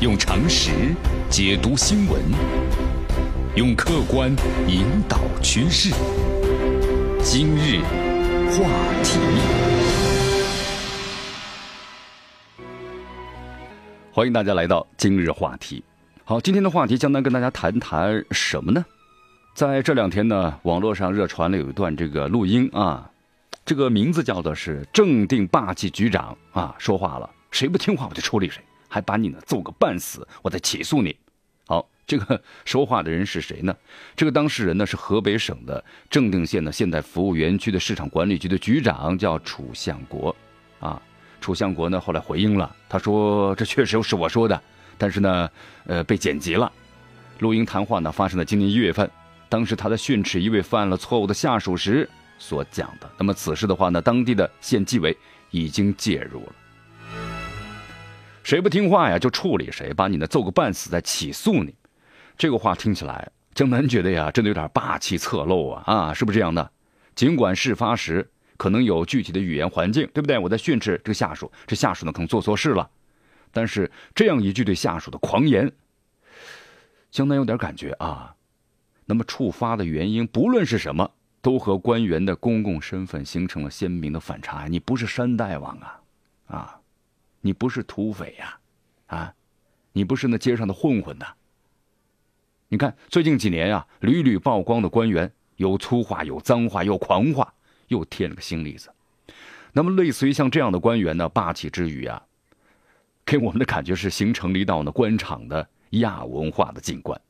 用常识解读新闻，用客观引导趋势。今日话题，欢迎大家来到今日话题。好，今天的话题将来跟大家谈谈什么呢？在这两天呢，网络上热传了有一段这个录音啊，这个名字叫做是正定霸气局长啊，说话了，谁不听话我就处理谁。还把你呢揍个半死，我再起诉你。好，这个说话的人是谁呢？这个当事人呢是河北省的正定县的现代服务园区的市场管理局的局长，叫楚向国。啊，楚向国呢后来回应了，他说这确实是我说的，但是呢，呃，被剪辑了。录音谈话呢发生在今年一月份，当时他在训斥一位犯了错误的下属时所讲的。那么此事的话呢，当地的县纪委已经介入了。谁不听话呀，就处理谁，把你呢揍个半死，再起诉你。这个话听起来，江南觉得呀，真的有点霸气侧漏啊啊，是不是这样的？尽管事发时可能有具体的语言环境，对不对？我在训斥这个下属，这下属呢可能做错事了，但是这样一句对下属的狂言，江南有点感觉啊。那么触发的原因，不论是什么，都和官员的公共身份形成了鲜明的反差。你不是山大王啊，啊。你不是土匪呀，啊，你不是那街上的混混呐。你看最近几年呀，屡屡曝光的官员有粗话、有脏话、有狂话，又添了个新例子。那么，类似于像这样的官员呢，霸气之余啊，给我们的感觉是形成了一道呢官场的亚文化的景观。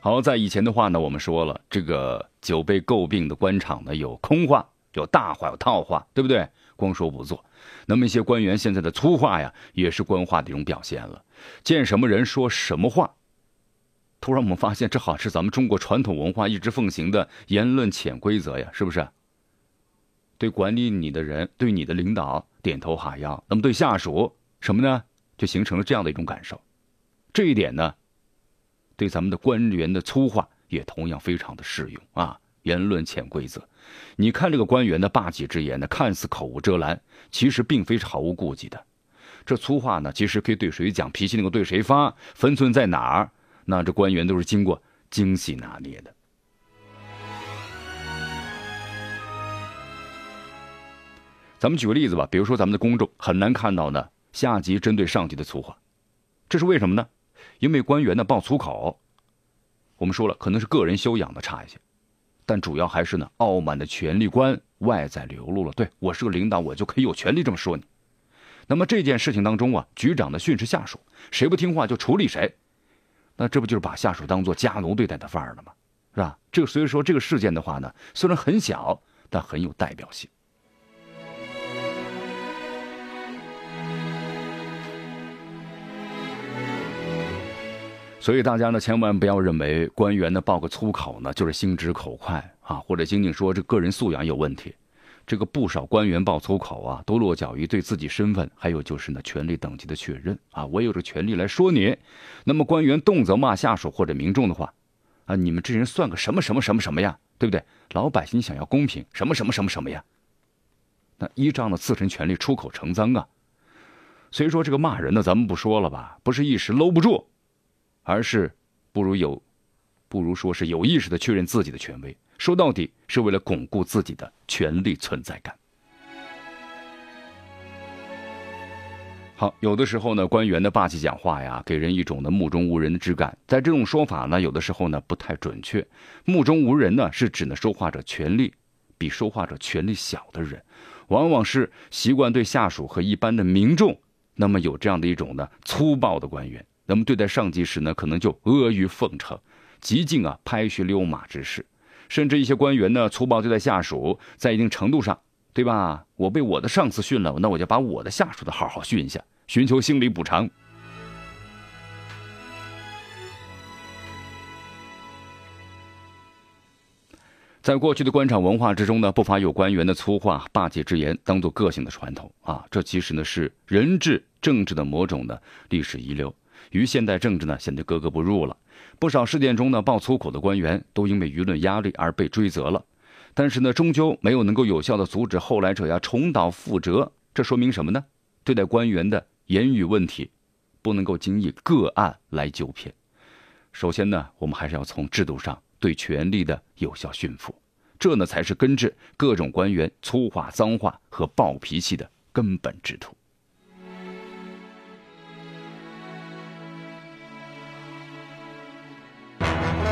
好，在以前的话呢，我们说了，这个久被诟病的官场呢，有空话。有大话有套话，对不对？光说不做，那么一些官员现在的粗话呀，也是官话的一种表现了。见什么人说什么话。突然我们发现，这好像是咱们中国传统文化一直奉行的言论潜规则呀，是不是？对管理你的人，对你的领导点头哈腰，那么对下属什么呢？就形成了这样的一种感受。这一点呢，对咱们的官员的粗话也同样非常的适用啊。言论潜规则，你看这个官员的霸气之言呢，看似口无遮拦，其实并非是毫无顾忌的。这粗话呢，其实可以对谁讲，脾气能够对谁发，分寸在哪儿？那这官员都是经过精细拿捏的。咱们举个例子吧，比如说咱们的公众很难看到呢下级针对上级的粗话，这是为什么呢？因为官员呢爆粗口，我们说了，可能是个人修养的差一些。但主要还是呢，傲慢的权力观外在流露了。对我是个领导，我就可以有权利这么说你。那么这件事情当中啊，局长的训斥下属，谁不听话就处理谁，那这不就是把下属当做家奴对待的范儿了吗？是吧？这个所以说这个事件的话呢，虽然很小，但很有代表性。所以大家呢，千万不要认为官员呢爆个粗口呢就是心直口快啊，或者仅仅说这个人素养有问题。这个不少官员爆粗口啊，都落脚于对自己身份，还有就是呢权力等级的确认啊。我有这权利来说你，那么官员动辄骂下属或者民众的话，啊，你们这人算个什么什么什么什么呀？对不对？老百姓想要公平，什么什么什么什么呀？那依仗的自身权利出口成脏啊。所以说这个骂人呢，咱们不说了吧，不是一时搂不住。而是不如有，不如说是有意识的确认自己的权威，说到底是为了巩固自己的权力存在感。好，有的时候呢，官员的霸气讲话呀，给人一种呢目中无人的质感。在这种说法呢，有的时候呢不太准确。目中无人呢，是指呢说话者权力比说话者权力小的人，往往是习惯对下属和一般的民众，那么有这样的一种呢粗暴的官员。那么对待上级时呢，可能就阿谀奉承，极尽啊拍靴溜马之势，甚至一些官员呢粗暴对待下属，在一定程度上，对吧？我被我的上司训了，那我就把我的下属的好好训一下，寻求心理补偿。在过去的官场文化之中呢，不乏有官员的粗话、霸气之言当做个性的传统啊，这其实呢是人治政治的某种的历史遗留。与现代政治呢显得格格不入了。不少事件中呢爆粗口的官员都因为舆论压力而被追责了，但是呢终究没有能够有效的阻止后来者呀重蹈覆辙。这说明什么呢？对待官员的言语问题，不能够仅以个案来纠偏。首先呢，我们还是要从制度上对权力的有效驯服，这呢才是根治各种官员粗话、脏话和暴脾气的根本之途。